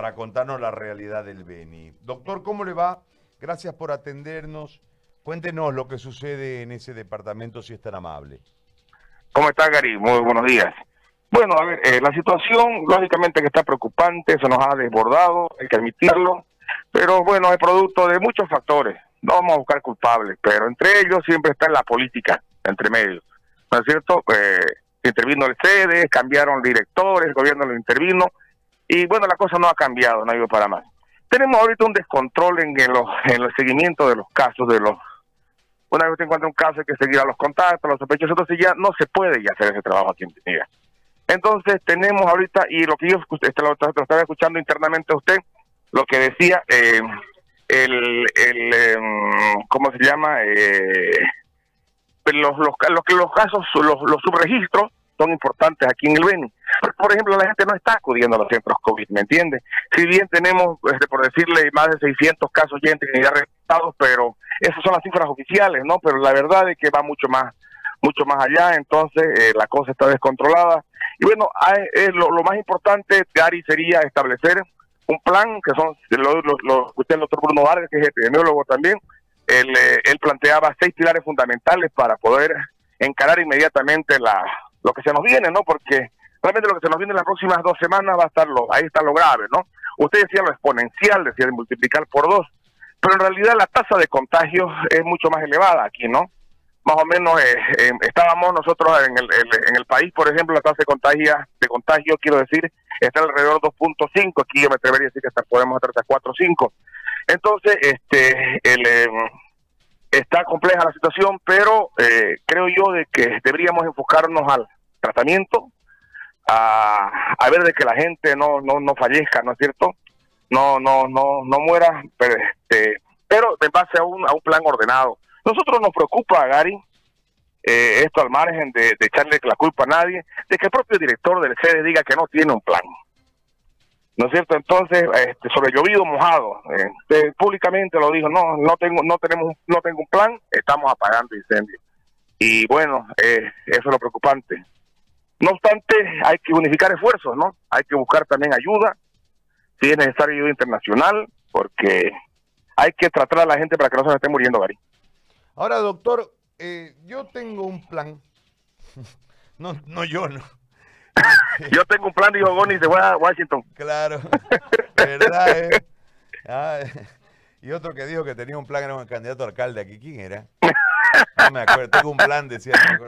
para contarnos la realidad del Beni. Doctor, ¿cómo le va? Gracias por atendernos. Cuéntenos lo que sucede en ese departamento, si es tan amable. ¿Cómo está, Gary? Muy buenos días. Bueno, a ver, eh, la situación lógicamente que está preocupante, se nos ha desbordado, hay que admitirlo, pero bueno, es producto de muchos factores. No vamos a buscar culpables, pero entre ellos siempre está la política, entre medios. ¿No es cierto? Eh, intervino el CEDE, cambiaron directores, el gobierno lo intervino, y bueno, la cosa no ha cambiado, no ha ido para más. Tenemos ahorita un descontrol en, los, en el seguimiento de los casos, de los una vez que se encuentra un caso hay que seguir a los contactos, los sospechosos, entonces ya no se puede ya hacer ese trabajo aquí en Pineda. Entonces tenemos ahorita, y lo que yo este, lo, estaba escuchando internamente a usted, lo que decía eh, el, el em, ¿cómo se llama? Eh, los, los, los, los casos, los, los subregistros son importantes aquí en el Beni. Por ejemplo, la gente no está acudiendo a los centros COVID, ¿me entiende? Si bien tenemos, este, por decirle, más de 600 casos ya en Trinidad registrados, pero esas son las cifras oficiales, ¿no? Pero la verdad es que va mucho más mucho más allá, entonces eh, la cosa está descontrolada. Y bueno, lo, más importante, Gary, sería establecer un plan, que son, lo, lo, usted, el doctor Bruno Vargas, que es epidemiólogo también, él, eh, él planteaba seis pilares fundamentales para poder encarar inmediatamente la, lo que se nos viene, ¿no? Porque realmente lo que se nos viene en las próximas dos semanas va a estar lo, ahí está lo grave, ¿no? Usted decía lo exponencial, decía de multiplicar por dos, pero en realidad la tasa de contagio es mucho más elevada aquí, ¿no? Más o menos eh, eh, estábamos nosotros en el, en el país, por ejemplo, la tasa de contagio, de contagio, quiero decir, está alrededor de 2.5, aquí yo me atrevería a decir que hasta podemos estar hasta 4.5. Entonces, este, el, em, está compleja la situación, pero eh, creo yo de que deberíamos enfocarnos al tratamiento, a, a, ver de que la gente no, no, no fallezca, ¿no es cierto? No, no, no, no muera, pero, este, pero en base a un, a un plan ordenado. Nosotros nos preocupa, Gary, eh, esto al margen de, de, echarle la culpa a nadie, de que el propio director del CEDE diga que no tiene un plan. ¿No es cierto? Entonces, este, sobre llovido mojado, eh, públicamente lo dijo, no, no tengo, no tenemos, no tengo un plan, estamos apagando incendios. Y bueno, eh, eso es lo preocupante. No obstante, hay que unificar esfuerzos, ¿no? Hay que buscar también ayuda, si es necesario ayuda internacional, porque hay que tratar a la gente para que no se esté muriendo, Gary. Ahora, doctor, eh, yo tengo un plan. no, no yo, no. Yo tengo un plan, dijo Goni, se fue a Washington. Claro, verdad, eh? ah, y otro que dijo que tenía un plan era un candidato a alcalde aquí. ¿Quién era? No me acuerdo, tengo un plan, decía. El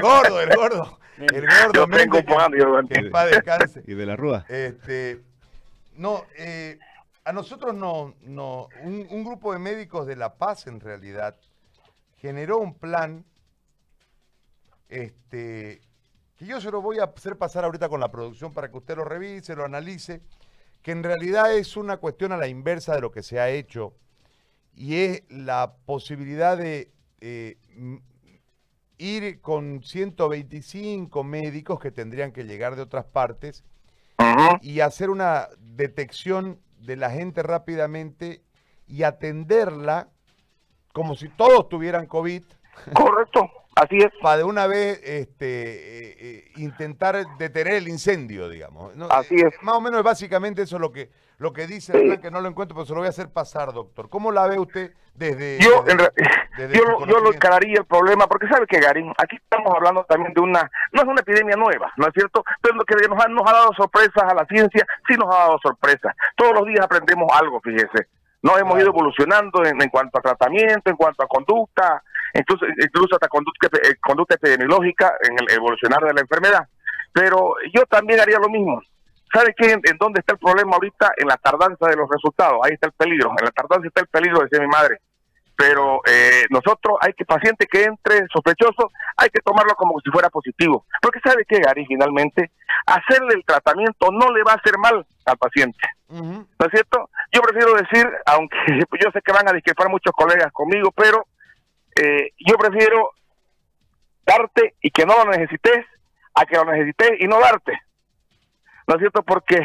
gordo, el gordo. El gordo. Yo tengo un plan, dijo descanse. Y de la Rúa. Este, no, eh, a nosotros no, no un, un grupo de médicos de La Paz, en realidad, generó un plan este, que yo se lo voy a hacer pasar ahorita con la producción para que usted lo revise, lo analice, que en realidad es una cuestión a la inversa de lo que se ha hecho y es la posibilidad de eh, ir con 125 médicos que tendrían que llegar de otras partes y hacer una detección de la gente rápidamente y atenderla como si todos tuvieran COVID. Correcto. Así es. Para de una vez este, eh, eh, intentar detener el incendio, digamos. Así es. Más o menos básicamente eso es lo que, lo que dice, sí. que no lo encuentro, pero se lo voy a hacer pasar, doctor. ¿Cómo la ve usted desde... Yo, desde, desde yo, yo lo encararía el problema, porque sabe que, Garín, aquí estamos hablando también de una, no es una epidemia nueva, ¿no es cierto? Pero lo que nos ha, nos ha dado sorpresas a la ciencia, sí nos ha dado sorpresas. Todos los días aprendemos algo, fíjese. No hemos ido evolucionando en, en cuanto a tratamiento, en cuanto a conducta, incluso, incluso hasta conducta, eh, conducta epidemiológica en el evolucionar de la enfermedad. Pero yo también haría lo mismo. ¿Sabe qué? En, en, dónde está el problema ahorita? En la tardanza de los resultados. Ahí está el peligro. En la tardanza está el peligro, decía mi madre. Pero eh, nosotros, hay que, paciente que entre sospechoso, hay que tomarlo como si fuera positivo. Porque ¿sabe qué, Gary? Finalmente, hacerle el tratamiento no le va a hacer mal al paciente. Uh -huh. ¿No es cierto? Yo prefiero decir, aunque yo sé que van a discrepar muchos colegas conmigo, pero eh, yo prefiero darte y que no lo necesites a que lo necesites y no darte. ¿No es cierto? Porque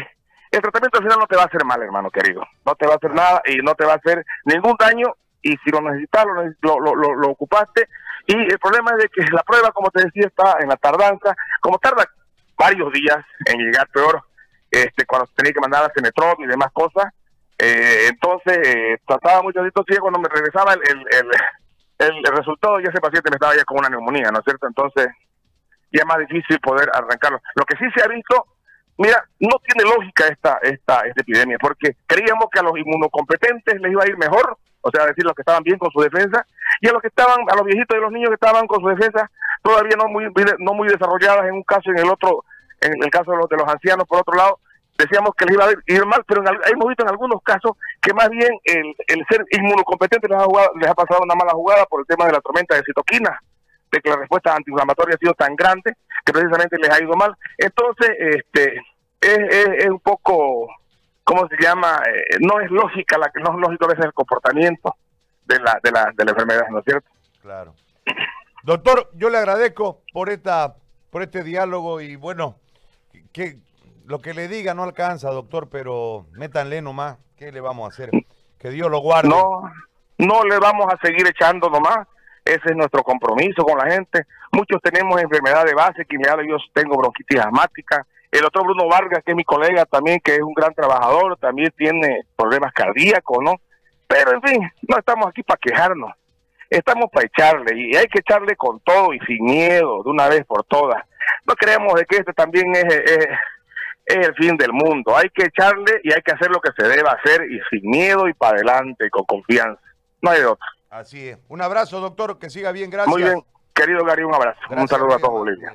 el tratamiento al final no te va a hacer mal, hermano querido. No te va a hacer nada y no te va a hacer ningún daño y si lo necesitas, lo, lo, lo, lo ocupaste. Y el problema es de que la prueba, como te decía, está en la tardanza. Como tarda varios días en llegar peor, este, cuando tenía que mandar a Cenetrop y demás cosas. Eh, entonces, eh, trataba mucho de esto, cuando me regresaba el, el, resultado, ya ese paciente me estaba ya con una neumonía, ¿no es cierto? Entonces, ya es más difícil poder arrancarlo. Lo que sí se ha visto, mira, no tiene lógica esta, esta, esta epidemia, porque creíamos que a los inmunocompetentes les iba a ir mejor, o sea, decir, los que estaban bien con su defensa, y a los que estaban, a los viejitos y los niños que estaban con su defensa todavía no muy, no muy desarrolladas en un caso y en el otro, en el caso de los, de los ancianos, por otro lado, decíamos que les iba a ir mal, pero hemos visto en algunos casos que más bien el, ser inmunocompetente les ha, les ha pasado una mala jugada por el tema de la tormenta de citoquina, de que la respuesta antiinflamatoria ha sido tan grande que precisamente les ha ido mal. Entonces, este es, es, un poco, ¿cómo se llama? Eh, no es lógica, la, no es lógico a veces el comportamiento de la, de la, de la enfermedad, ¿no es cierto? Claro. Doctor, yo le agradezco por esta por este diálogo y bueno, que lo que le diga no alcanza, doctor, pero métanle nomás, ¿qué le vamos a hacer? Que Dios lo guarde. No, no le vamos a seguir echando nomás. Ese es nuestro compromiso con la gente. Muchos tenemos enfermedad de base, que yo tengo bronquitis asmática. El otro Bruno Vargas, que es mi colega también, que es un gran trabajador, también tiene problemas cardíacos, ¿no? Pero en fin, no estamos aquí para quejarnos. Estamos para echarle y hay que echarle con todo y sin miedo, de una vez por todas. No creemos de que este también es es el fin del mundo. Hay que echarle y hay que hacer lo que se deba hacer y sin miedo y para adelante, con confianza. No hay de otra. Así es. Un abrazo, doctor, que siga bien, gracias. Muy bien, querido Gary, un abrazo. un saludo a todos, Bolivia.